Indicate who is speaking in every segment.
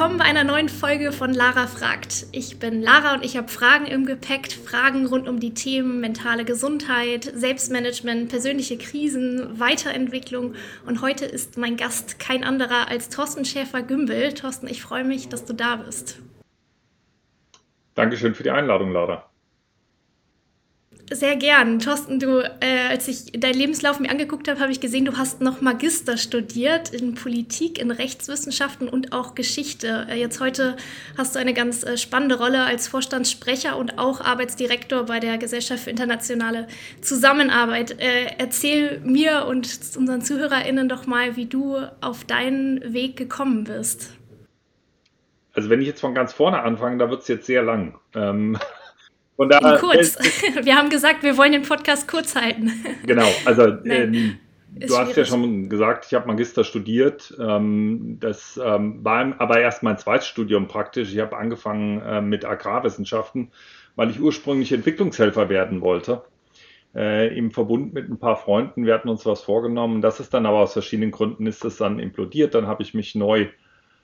Speaker 1: Willkommen bei einer neuen Folge von Lara fragt. Ich bin Lara und ich habe Fragen im Gepäck, Fragen rund um die Themen mentale Gesundheit, Selbstmanagement, persönliche Krisen, Weiterentwicklung und heute ist mein Gast kein anderer als Thorsten Schäfer-Gümbel. Thorsten, ich freue mich, dass du da bist.
Speaker 2: Dankeschön für die Einladung, Lara.
Speaker 1: Sehr gern. Thorsten, du, äh, als ich deinen Lebenslauf mir angeguckt habe, habe ich gesehen, du hast noch Magister studiert in Politik, in Rechtswissenschaften und auch Geschichte. Äh, jetzt heute hast du eine ganz äh, spannende Rolle als Vorstandssprecher und auch Arbeitsdirektor bei der Gesellschaft für internationale Zusammenarbeit. Äh, erzähl mir und unseren ZuhörerInnen doch mal, wie du auf deinen Weg gekommen bist.
Speaker 2: Also wenn ich jetzt von ganz vorne anfange, da wird es jetzt sehr lang. Ähm,
Speaker 1: von da, kurz. Äh, wir haben gesagt, wir wollen den Podcast kurz halten.
Speaker 2: Genau, also ähm, du hast ja schon gesagt, ich habe Magister studiert. Ähm, das ähm, war aber erst mein zweites Studium praktisch. Ich habe angefangen äh, mit Agrarwissenschaften, weil ich ursprünglich Entwicklungshelfer werden wollte. Äh, Im Verbund mit ein paar Freunden. Wir hatten uns was vorgenommen. Das ist dann aber aus verschiedenen Gründen ist das dann implodiert. Dann habe ich mich neu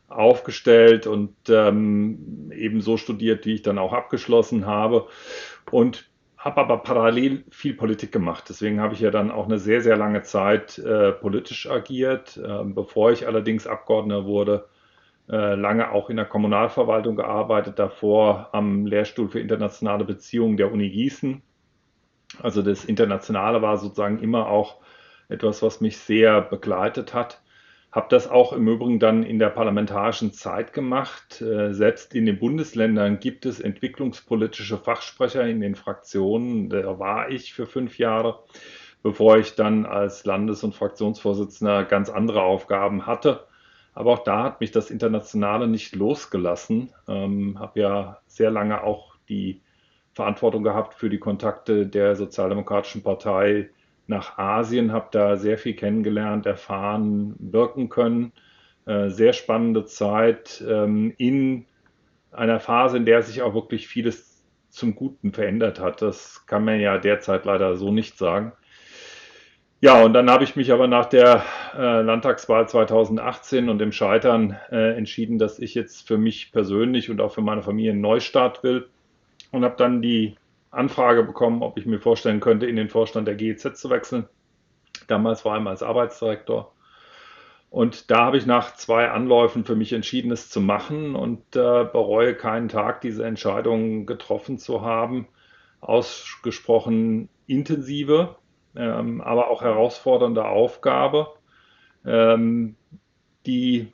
Speaker 2: aufgestellt und ähm, eben so studiert, wie ich dann auch abgeschlossen habe. Und habe aber parallel viel Politik gemacht. Deswegen habe ich ja dann auch eine sehr, sehr lange Zeit äh, politisch agiert, äh, bevor ich allerdings Abgeordneter wurde. Äh, lange auch in der Kommunalverwaltung gearbeitet, davor am Lehrstuhl für internationale Beziehungen der Uni Gießen. Also das Internationale war sozusagen immer auch etwas, was mich sehr begleitet hat. Habe das auch im Übrigen dann in der parlamentarischen Zeit gemacht. Äh, selbst in den Bundesländern gibt es entwicklungspolitische Fachsprecher in den Fraktionen. Da war ich für fünf Jahre, bevor ich dann als Landes- und Fraktionsvorsitzender ganz andere Aufgaben hatte. Aber auch da hat mich das Internationale nicht losgelassen. Ähm, habe ja sehr lange auch die Verantwortung gehabt für die Kontakte der Sozialdemokratischen Partei nach Asien, habe da sehr viel kennengelernt, erfahren, wirken können. Äh, sehr spannende Zeit ähm, in einer Phase, in der sich auch wirklich vieles zum Guten verändert hat. Das kann man ja derzeit leider so nicht sagen. Ja, und dann habe ich mich aber nach der äh, Landtagswahl 2018 und dem Scheitern äh, entschieden, dass ich jetzt für mich persönlich und auch für meine Familie einen Neustart will und habe dann die Anfrage bekommen, ob ich mir vorstellen könnte, in den Vorstand der GEZ zu wechseln. Damals vor allem als Arbeitsdirektor. Und da habe ich nach zwei Anläufen für mich entschieden, es zu machen und äh, bereue keinen Tag, diese Entscheidung getroffen zu haben. Ausgesprochen intensive, ähm, aber auch herausfordernde Aufgabe, ähm, die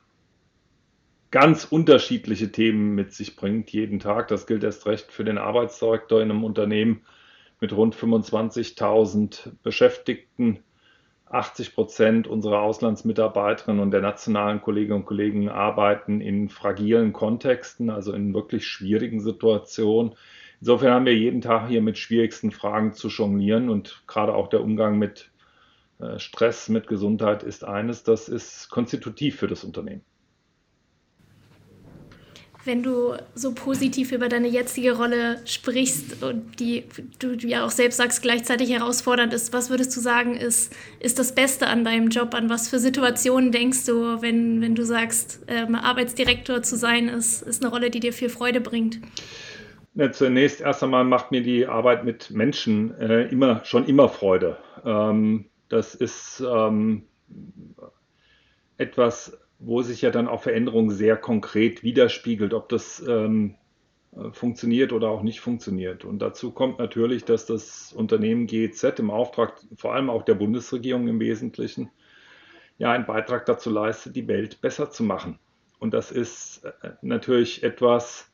Speaker 2: ganz unterschiedliche Themen mit sich bringt jeden Tag. Das gilt erst recht für den Arbeitsdirektor in einem Unternehmen mit rund 25.000 Beschäftigten. 80 Prozent unserer Auslandsmitarbeiterinnen und der nationalen Kolleginnen und Kollegen arbeiten in fragilen Kontexten, also in wirklich schwierigen Situationen. Insofern haben wir jeden Tag hier mit schwierigsten Fragen zu jonglieren und gerade auch der Umgang mit äh, Stress, mit Gesundheit ist eines, das ist konstitutiv für das Unternehmen
Speaker 1: wenn du so positiv über deine jetzige Rolle sprichst und die du, ja auch selbst sagst, gleichzeitig herausfordernd ist, was würdest du sagen, ist, ist das Beste an deinem Job? An was für Situationen denkst du, wenn, wenn du sagst, ähm, Arbeitsdirektor zu sein, ist, ist eine Rolle, die dir viel Freude bringt?
Speaker 2: Ja, zunächst erst einmal macht mir die Arbeit mit Menschen äh, immer, schon immer Freude. Ähm, das ist ähm, etwas, wo sich ja dann auch Veränderung sehr konkret widerspiegelt, ob das ähm, äh, funktioniert oder auch nicht funktioniert. Und dazu kommt natürlich, dass das Unternehmen GEZ im Auftrag vor allem auch der Bundesregierung im Wesentlichen ja einen Beitrag dazu leistet, die Welt besser zu machen. Und das ist äh, natürlich etwas,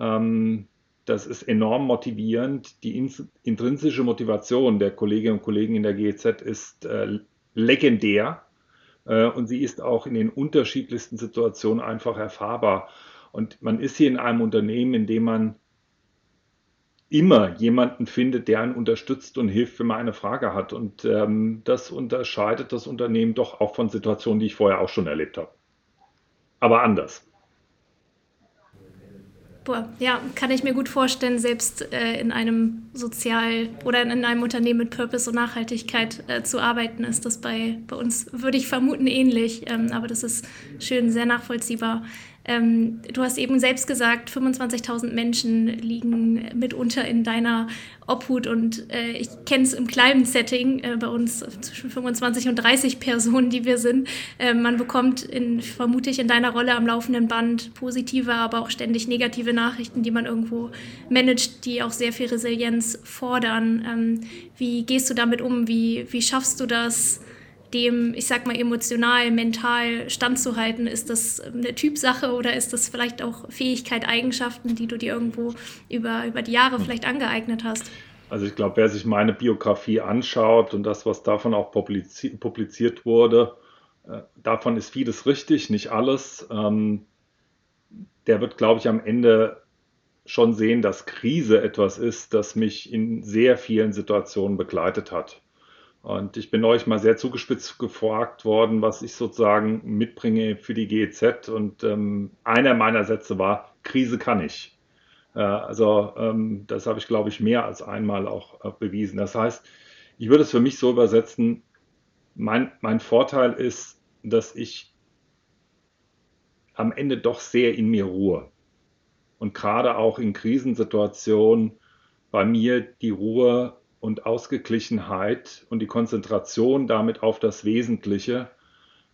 Speaker 2: ähm, das ist enorm motivierend. Die intrinsische Motivation der Kolleginnen und Kollegen in der GEZ ist äh, legendär. Äh, und sie ist auch in den unterschiedlichsten Situationen einfach erfahrbar. Und man ist hier in einem Unternehmen, in dem man immer jemanden findet, der einen unterstützt und hilft, wenn man eine Frage hat. Und ähm, das unterscheidet das Unternehmen doch auch von Situationen, die ich vorher auch schon erlebt habe. Aber anders.
Speaker 1: Boah, ja, kann ich mir gut vorstellen, selbst äh, in einem Sozial- oder in einem Unternehmen mit Purpose und Nachhaltigkeit äh, zu arbeiten, ist das bei, bei uns, würde ich vermuten, ähnlich. Ähm, aber das ist schön, sehr nachvollziehbar. Ähm, du hast eben selbst gesagt, 25.000 Menschen liegen mitunter in deiner Obhut und äh, ich kenne es im kleinen Setting äh, bei uns zwischen 25 und 30 Personen, die wir sind. Äh, man bekommt in, vermute in deiner Rolle am laufenden Band positive, aber auch ständig negative Nachrichten, die man irgendwo managt, die auch sehr viel Resilienz fordern. Ähm, wie gehst du damit um? Wie, wie schaffst du das? Dem, ich sag mal, emotional, mental standzuhalten? Ist das eine Typsache oder ist das vielleicht auch Fähigkeit, Eigenschaften, die du dir irgendwo über, über die Jahre vielleicht angeeignet hast?
Speaker 2: Also ich glaube, wer sich meine Biografie anschaut und das, was davon auch publiziert, publiziert wurde, äh, davon ist vieles richtig, nicht alles. Ähm, der wird, glaube ich, am Ende schon sehen, dass Krise etwas ist, das mich in sehr vielen Situationen begleitet hat. Und ich bin euch mal sehr zugespitzt gefragt worden, was ich sozusagen mitbringe für die GEZ. Und ähm, einer meiner Sätze war, Krise kann ich. Äh, also ähm, das habe ich, glaube ich, mehr als einmal auch äh, bewiesen. Das heißt, ich würde es für mich so übersetzen, mein, mein Vorteil ist, dass ich am Ende doch sehr in mir ruhe. Und gerade auch in Krisensituationen bei mir die Ruhe und Ausgeglichenheit und die Konzentration damit auf das Wesentliche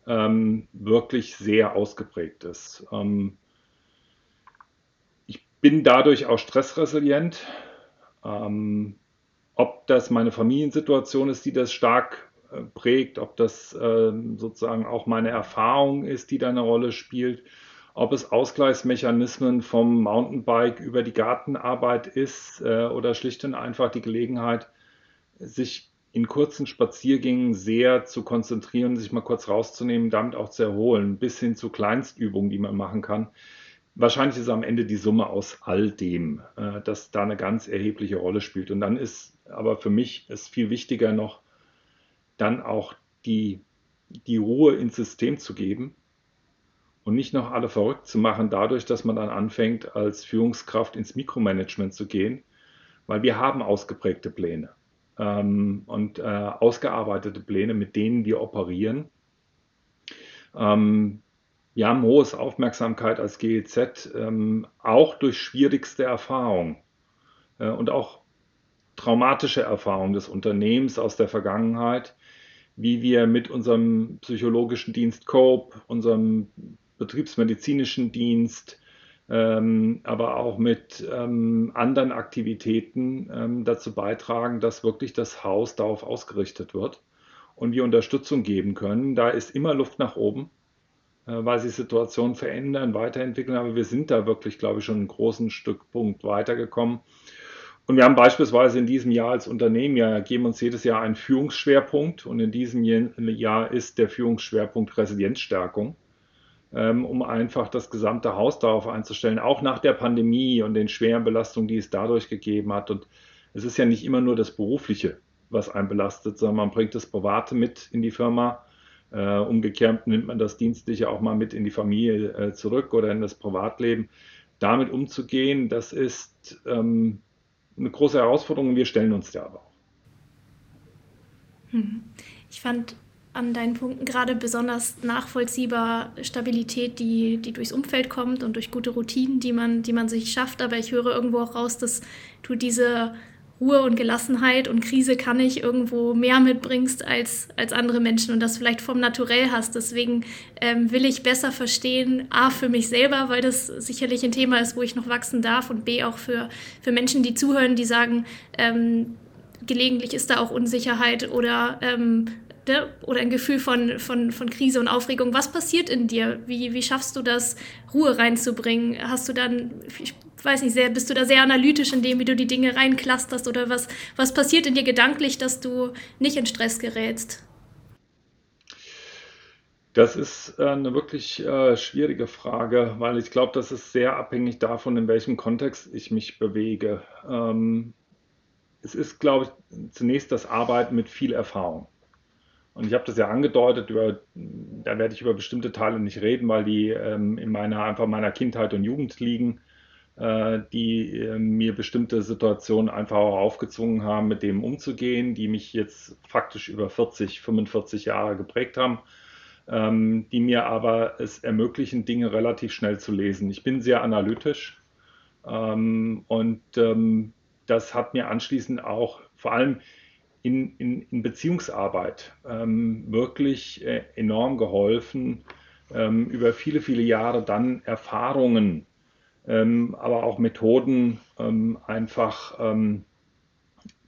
Speaker 2: ähm, wirklich sehr ausgeprägt ist. Ähm, ich bin dadurch auch stressresilient. Ähm, ob das meine Familiensituation ist, die das stark äh, prägt, ob das äh, sozusagen auch meine Erfahrung ist, die da eine Rolle spielt, ob es Ausgleichsmechanismen vom Mountainbike über die Gartenarbeit ist äh, oder schlicht und einfach die Gelegenheit, sich in kurzen Spaziergängen sehr zu konzentrieren, sich mal kurz rauszunehmen, damit auch zu erholen, bis hin zu Kleinstübungen, die man machen kann. Wahrscheinlich ist am Ende die Summe aus all dem, äh, dass da eine ganz erhebliche Rolle spielt. Und dann ist aber für mich ist viel wichtiger noch, dann auch die, die Ruhe ins System zu geben und nicht noch alle verrückt zu machen, dadurch, dass man dann anfängt, als Führungskraft ins Mikromanagement zu gehen, weil wir haben ausgeprägte Pläne ähm, und äh, ausgearbeitete Pläne, mit denen wir operieren. Ähm, wir haben hohes Aufmerksamkeit als GEZ, ähm, auch durch schwierigste Erfahrungen äh, und auch traumatische Erfahrungen des Unternehmens aus der Vergangenheit, wie wir mit unserem psychologischen Dienst COPE, unserem betriebsmedizinischen Dienst, ähm, aber auch mit ähm, anderen Aktivitäten ähm, dazu beitragen, dass wirklich das Haus darauf ausgerichtet wird und wir Unterstützung geben können. Da ist immer Luft nach oben, äh, weil sich Situationen verändern, weiterentwickeln, aber wir sind da wirklich, glaube ich, schon einen großen Stückpunkt weitergekommen. Und wir haben beispielsweise in diesem Jahr als Unternehmen ja, geben uns jedes Jahr einen Führungsschwerpunkt und in diesem Jahr ist der Führungsschwerpunkt Resilienzstärkung. Ähm, um einfach das gesamte Haus darauf einzustellen, auch nach der Pandemie und den schweren Belastungen, die es dadurch gegeben hat. Und es ist ja nicht immer nur das Berufliche, was einen belastet, sondern man bringt das Private mit in die Firma. Äh, umgekehrt nimmt man das Dienstliche auch mal mit in die Familie äh, zurück oder in das Privatleben. Damit umzugehen, das ist ähm, eine große Herausforderung und wir stellen uns der aber auch.
Speaker 1: Hm. Ich fand an deinen Punkten gerade besonders nachvollziehbar Stabilität, die, die durchs Umfeld kommt und durch gute Routinen, die man, die man sich schafft. Aber ich höre irgendwo auch raus, dass du diese Ruhe und Gelassenheit und Krise kann ich irgendwo mehr mitbringst als, als andere Menschen und das vielleicht vom Naturell hast. Deswegen ähm, will ich besser verstehen, A, für mich selber, weil das sicherlich ein Thema ist, wo ich noch wachsen darf und B, auch für, für Menschen, die zuhören, die sagen, ähm, gelegentlich ist da auch Unsicherheit oder ähm, oder ein Gefühl von, von, von Krise und Aufregung. Was passiert in dir? Wie, wie schaffst du das, Ruhe reinzubringen? Hast du dann, ich weiß nicht, sehr, bist du da sehr analytisch in dem, wie du die Dinge reinclusterst oder was, was passiert in dir gedanklich, dass du nicht in Stress gerätst?
Speaker 2: Das ist äh, eine wirklich äh, schwierige Frage, weil ich glaube, das ist sehr abhängig davon, in welchem Kontext ich mich bewege. Ähm, es ist, glaube ich, zunächst das Arbeiten mit viel Erfahrung. Und ich habe das ja angedeutet, über, da werde ich über bestimmte Teile nicht reden, weil die ähm, in meiner, einfach meiner Kindheit und Jugend liegen, äh, die äh, mir bestimmte Situationen einfach auch aufgezwungen haben, mit dem umzugehen, die mich jetzt faktisch über 40, 45 Jahre geprägt haben. ähm, die mir aber es ermöglichen, Dinge relativ schnell zu lesen. Ich bin sehr analytisch ähm, und ähm, das hat mir anschließend auch vor allem in, in, in Beziehungsarbeit ähm, wirklich äh, enorm geholfen, ähm, über viele, viele Jahre dann Erfahrungen, ähm, aber auch Methoden einfach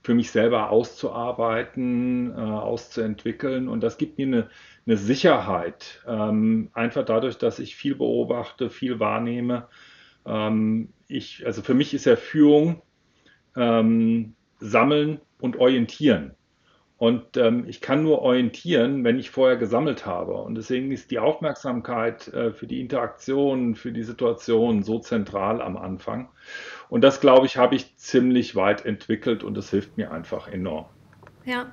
Speaker 2: für mich selber auszuarbeiten, äh, auszuentwickeln. Und das gibt mir eine, eine Sicherheit, ähm, einfach dadurch, dass ich viel beobachte, viel wahrnehme. Ähm, ich, also für mich ist ja Führung ähm, sammeln und orientieren. Und ähm, ich kann nur orientieren, wenn ich vorher gesammelt habe. Und deswegen ist die Aufmerksamkeit äh, für die Interaktion, für die Situation so zentral am Anfang. Und das, glaube ich, habe ich ziemlich weit entwickelt und das hilft mir einfach enorm.
Speaker 1: Ja,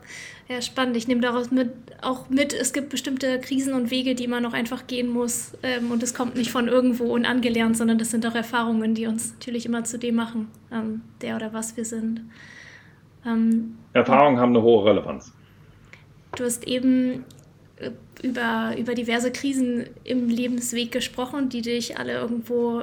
Speaker 1: ja, spannend. Ich nehme daraus mit, auch mit, es gibt bestimmte Krisen und Wege, die man noch einfach gehen muss. Ähm, und es kommt nicht von irgendwo und angelernt, sondern das sind auch Erfahrungen, die uns natürlich immer zu dem machen, ähm, der oder was wir sind.
Speaker 2: Ähm, Erfahrungen haben eine hohe Relevanz.
Speaker 1: Du hast eben äh, über, über diverse Krisen im Lebensweg gesprochen, die dich alle irgendwo,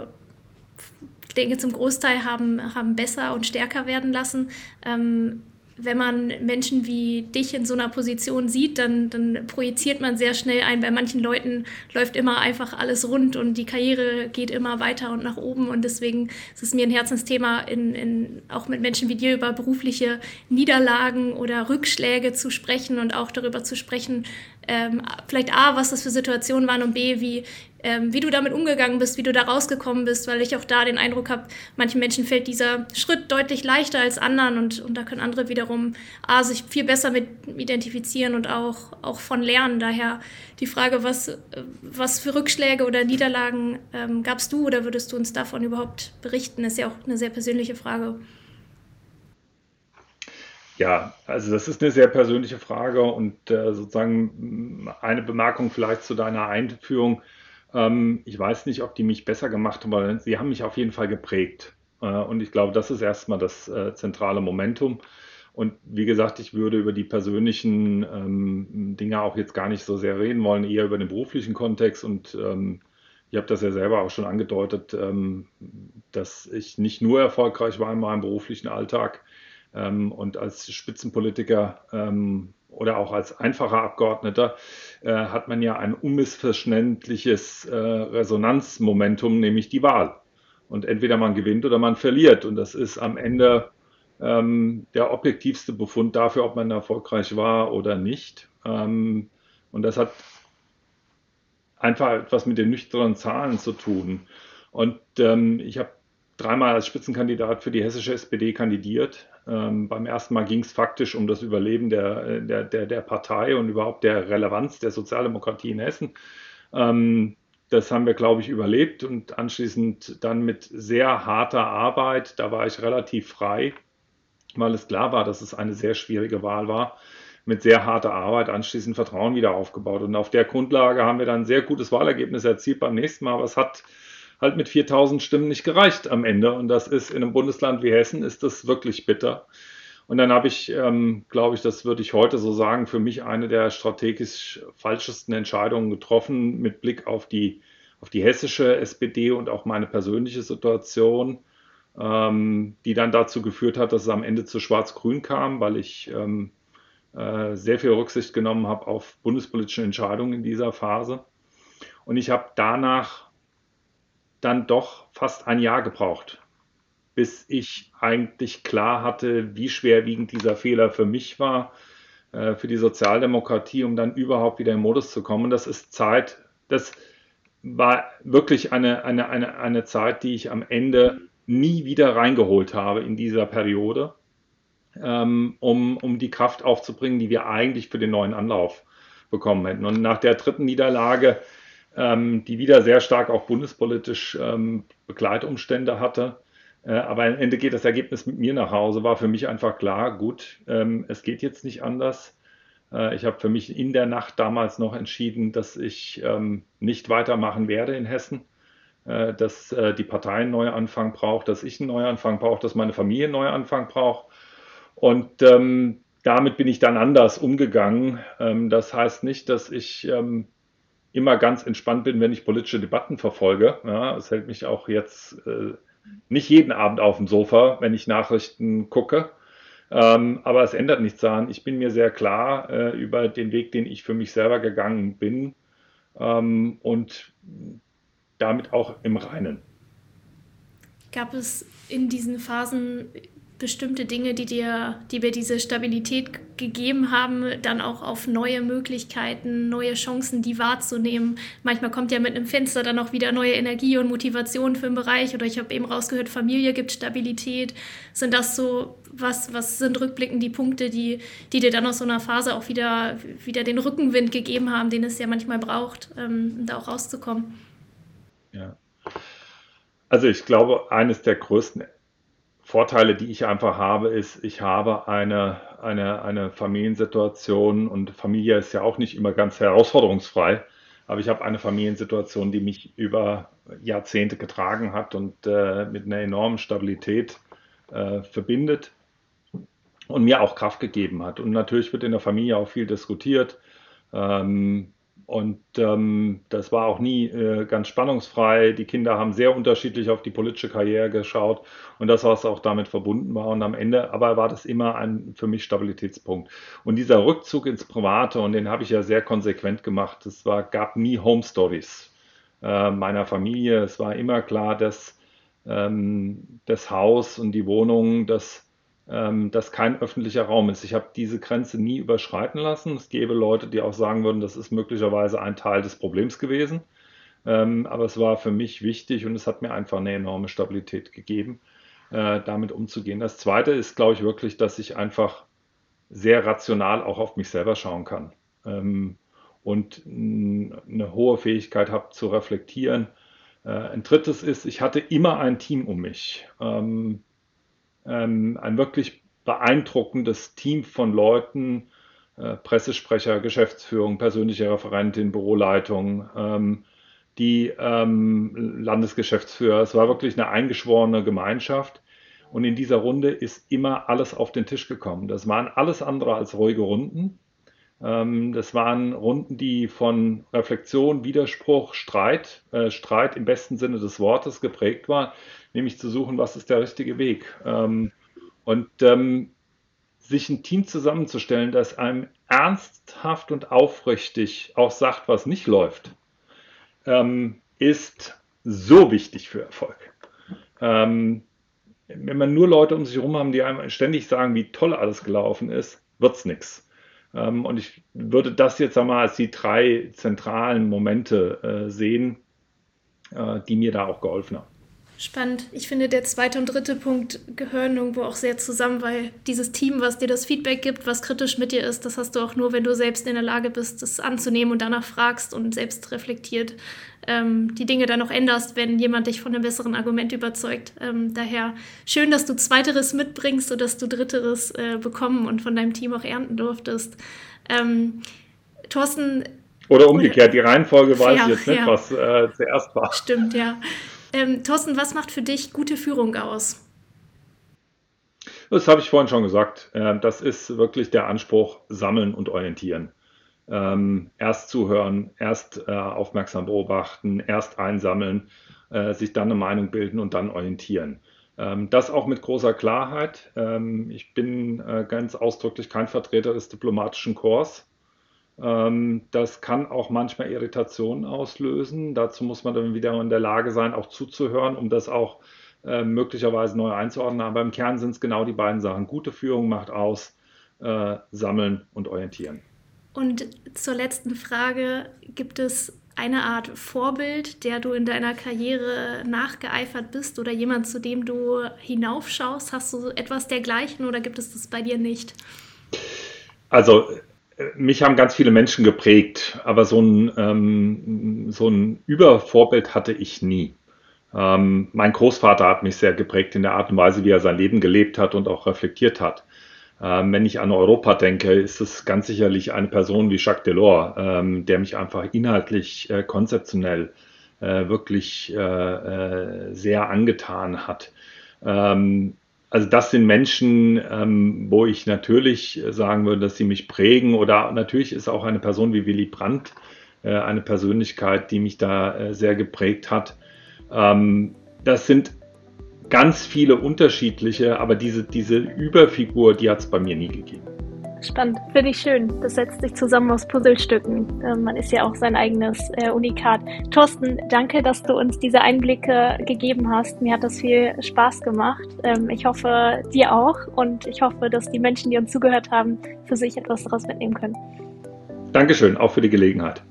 Speaker 1: ich denke, zum Großteil haben, haben besser und stärker werden lassen. Ähm, wenn man Menschen wie dich in so einer Position sieht, dann, dann projiziert man sehr schnell ein. Bei manchen Leuten läuft immer einfach alles rund und die Karriere geht immer weiter und nach oben. Und deswegen ist es mir ein Herzensthema, in, in, auch mit Menschen wie dir über berufliche Niederlagen oder Rückschläge zu sprechen und auch darüber zu sprechen, ähm, vielleicht A, was das für Situationen waren und B, wie, ähm, wie du damit umgegangen bist, wie du da rausgekommen bist, weil ich auch da den Eindruck habe, manchen Menschen fällt dieser Schritt deutlich leichter als anderen und, und da können andere wiederum A, sich viel besser mit identifizieren und auch, auch von lernen. Daher die Frage, was, was für Rückschläge oder Niederlagen ähm, gabst du oder würdest du uns davon überhaupt berichten? Ist ja auch eine sehr persönliche Frage.
Speaker 2: Ja, also das ist eine sehr persönliche Frage und äh, sozusagen eine Bemerkung vielleicht zu deiner Einführung. Ähm, ich weiß nicht, ob die mich besser gemacht haben, aber sie haben mich auf jeden Fall geprägt. Äh, und ich glaube, das ist erstmal das äh, zentrale Momentum. Und wie gesagt, ich würde über die persönlichen ähm, Dinge auch jetzt gar nicht so sehr reden wollen, eher über den beruflichen Kontext. Und ähm, ich habe das ja selber auch schon angedeutet, ähm, dass ich nicht nur erfolgreich war in meinem beruflichen Alltag und als Spitzenpolitiker ähm, oder auch als einfacher Abgeordneter äh, hat man ja ein unmissverständliches äh, Resonanzmomentum, nämlich die Wahl. Und entweder man gewinnt oder man verliert. Und das ist am Ende ähm, der objektivste Befund dafür, ob man erfolgreich war oder nicht. Ähm, und das hat einfach etwas mit den nüchternen Zahlen zu tun. Und ähm, ich habe dreimal als Spitzenkandidat für die hessische SPD kandidiert. Ähm, beim ersten Mal ging es faktisch um das Überleben der, der, der, der, Partei und überhaupt der Relevanz der Sozialdemokratie in Hessen. Ähm, das haben wir, glaube ich, überlebt und anschließend dann mit sehr harter Arbeit, da war ich relativ frei, weil es klar war, dass es eine sehr schwierige Wahl war, mit sehr harter Arbeit anschließend Vertrauen wieder aufgebaut. Und auf der Grundlage haben wir dann ein sehr gutes Wahlergebnis erzielt beim nächsten Mal, aber es hat halt mit 4000 Stimmen nicht gereicht am Ende. Und das ist in einem Bundesland wie Hessen, ist das wirklich bitter. Und dann habe ich, ähm, glaube ich, das würde ich heute so sagen, für mich eine der strategisch falschesten Entscheidungen getroffen mit Blick auf die, auf die hessische SPD und auch meine persönliche Situation, ähm, die dann dazu geführt hat, dass es am Ende zu Schwarz-Grün kam, weil ich ähm, äh, sehr viel Rücksicht genommen habe auf bundespolitische Entscheidungen in dieser Phase. Und ich habe danach dann doch fast ein Jahr gebraucht, bis ich eigentlich klar hatte, wie schwerwiegend dieser Fehler für mich war, äh, für die Sozialdemokratie, um dann überhaupt wieder in Modus zu kommen. Das ist Zeit, das war wirklich eine, eine, eine, eine Zeit, die ich am Ende nie wieder reingeholt habe in dieser Periode, ähm, um, um die Kraft aufzubringen, die wir eigentlich für den neuen Anlauf bekommen hätten. Und nach der dritten Niederlage ähm, die wieder sehr stark auch bundespolitisch ähm, Begleitumstände hatte. Äh, aber am Ende geht das Ergebnis mit mir nach Hause, war für mich einfach klar, gut, ähm, es geht jetzt nicht anders. Äh, ich habe für mich in der Nacht damals noch entschieden, dass ich ähm, nicht weitermachen werde in Hessen, äh, dass äh, die Partei einen Neuanfang braucht, dass ich einen Neuanfang brauche, dass meine Familie einen Neuanfang braucht. Und ähm, damit bin ich dann anders umgegangen. Ähm, das heißt nicht, dass ich immer ganz entspannt bin, wenn ich politische Debatten verfolge. Ja, es hält mich auch jetzt äh, nicht jeden Abend auf dem Sofa, wenn ich Nachrichten gucke. Ähm, aber es ändert nichts daran. Ich bin mir sehr klar äh, über den Weg, den ich für mich selber gegangen bin ähm, und damit auch im Reinen.
Speaker 1: Gab es in diesen Phasen bestimmte Dinge, die dir, die mir diese Stabilität gegeben haben, dann auch auf neue Möglichkeiten, neue Chancen, die wahrzunehmen. Manchmal kommt ja mit einem Fenster dann auch wieder neue Energie und Motivation für den Bereich. Oder ich habe eben rausgehört, Familie gibt Stabilität. Sind das so, was, was sind rückblickend die Punkte, die, die dir dann aus so einer Phase auch wieder, wieder den Rückenwind gegeben haben, den es ja manchmal braucht, ähm, da auch rauszukommen?
Speaker 2: Ja. Also ich glaube, eines der größten Vorteile, die ich einfach habe, ist, ich habe eine, eine, eine Familiensituation und Familie ist ja auch nicht immer ganz herausforderungsfrei, aber ich habe eine Familiensituation, die mich über Jahrzehnte getragen hat und äh, mit einer enormen Stabilität äh, verbindet und mir auch Kraft gegeben hat. Und natürlich wird in der Familie auch viel diskutiert. Ähm, und ähm, das war auch nie äh, ganz spannungsfrei. Die Kinder haben sehr unterschiedlich auf die politische Karriere geschaut und das, was auch damit verbunden war. Und am Ende aber war das immer ein für mich Stabilitätspunkt. Und dieser Rückzug ins Private, und den habe ich ja sehr konsequent gemacht, es war, gab nie Home Stories äh, meiner Familie. Es war immer klar, dass ähm, das Haus und die Wohnung, das ähm, das kein öffentlicher Raum ist. Ich habe diese Grenze nie überschreiten lassen. Es gäbe Leute, die auch sagen würden, das ist möglicherweise ein Teil des Problems gewesen. Ähm, aber es war für mich wichtig und es hat mir einfach eine enorme Stabilität gegeben, äh, damit umzugehen. Das Zweite ist, glaube ich, wirklich, dass ich einfach sehr rational auch auf mich selber schauen kann ähm, und eine hohe Fähigkeit habe zu reflektieren. Äh, ein drittes ist, ich hatte immer ein Team um mich. Ähm, ähm, ein wirklich beeindruckendes Team von Leuten, äh, Pressesprecher, Geschäftsführung, persönliche Referentin, Büroleitung, ähm, die ähm, Landesgeschäftsführer. Es war wirklich eine eingeschworene Gemeinschaft. Und in dieser Runde ist immer alles auf den Tisch gekommen. Das waren alles andere als ruhige Runden. Ähm, das waren Runden, die von Reflexion, Widerspruch, Streit, äh, Streit im besten Sinne des Wortes geprägt waren nämlich zu suchen, was ist der richtige Weg. Ähm, und ähm, sich ein Team zusammenzustellen, das einem ernsthaft und aufrichtig auch sagt, was nicht läuft, ähm, ist so wichtig für Erfolg. Ähm, wenn man nur Leute um sich herum haben, die einem ständig sagen, wie toll alles gelaufen ist, wird es nichts. Ähm, und ich würde das jetzt einmal als die drei zentralen Momente äh, sehen, äh, die mir da auch geholfen haben.
Speaker 1: Spannend. Ich finde, der zweite und dritte Punkt gehören irgendwo auch sehr zusammen, weil dieses Team, was dir das Feedback gibt, was kritisch mit dir ist, das hast du auch nur, wenn du selbst in der Lage bist, das anzunehmen und danach fragst und selbst reflektiert ähm, die Dinge dann auch änderst, wenn jemand dich von einem besseren Argument überzeugt. Ähm, daher schön, dass du Zweiteres mitbringst, sodass du Dritteres äh, bekommen und von deinem Team auch ernten durftest. Ähm, Thorsten.
Speaker 2: Oder umgekehrt, die Reihenfolge weiß ja, ich jetzt nicht, ja. was äh, zuerst war.
Speaker 1: Stimmt, ja. Ähm, Thorsten, was macht für dich gute Führung aus?
Speaker 2: Das habe ich vorhin schon gesagt. Ähm, das ist wirklich der Anspruch, sammeln und orientieren. Ähm, erst zuhören, erst äh, aufmerksam beobachten, erst einsammeln, äh, sich dann eine Meinung bilden und dann orientieren. Ähm, das auch mit großer Klarheit. ich bin äh, ganz ausdrücklich kein Vertreter des diplomatischen Korps. Ähm, das kann auch manchmal Irritationen auslösen. Dazu muss man dann wieder in der Lage sein, auch zuzuhören, um das auch äh, möglicherweise neu einzuordnen. Aber im Kern sind es genau die beiden Sachen. Gute Führung macht aus, äh, sammeln und orientieren.
Speaker 1: Und zur letzten Frage, gibt es eine Art Vorbild, der du in deiner Karriere nachgeeifert bist oder jemand, zu dem du hinaufschaust? Hast du etwas dergleichen oder gibt es das bei dir nicht?
Speaker 2: Also mich haben ganz viele Menschen geprägt, aber so ein, ähm, so ein Übervorbild hatte ich nie. Ähm, mein Großvater hat mich sehr geprägt in der Art und Weise, wie er sein Leben gelebt hat und auch reflektiert hat. Ähm, wenn ich an Europa denke, ist es ganz sicherlich eine Person wie Jacques Delors, ähm, der mich einfach inhaltlich, äh, konzeptionell äh, wirklich äh, äh sehr angetan hat. Ähm, also das sind Menschen, ähm, wo ich natürlich sagen würde, dass sie mich prägen. Oder natürlich ist auch eine Person wie Willy Brandt äh, eine Persönlichkeit, die mich da äh, sehr geprägt hat. Ähm, das sind ganz viele unterschiedliche, aber diese, diese Überfigur, die hat es bei mir nie gegeben.
Speaker 1: Spannend, finde ich schön. Das setzt sich zusammen aus Puzzlestücken. Ähm, man ist ja auch sein eigenes äh, Unikat. Thorsten, danke, dass du uns diese Einblicke gegeben hast. Mir hat das viel Spaß gemacht. Ähm, ich hoffe, dir auch. Und ich hoffe, dass die Menschen, die uns zugehört haben, für sich etwas daraus mitnehmen können.
Speaker 2: Dankeschön, auch für die Gelegenheit.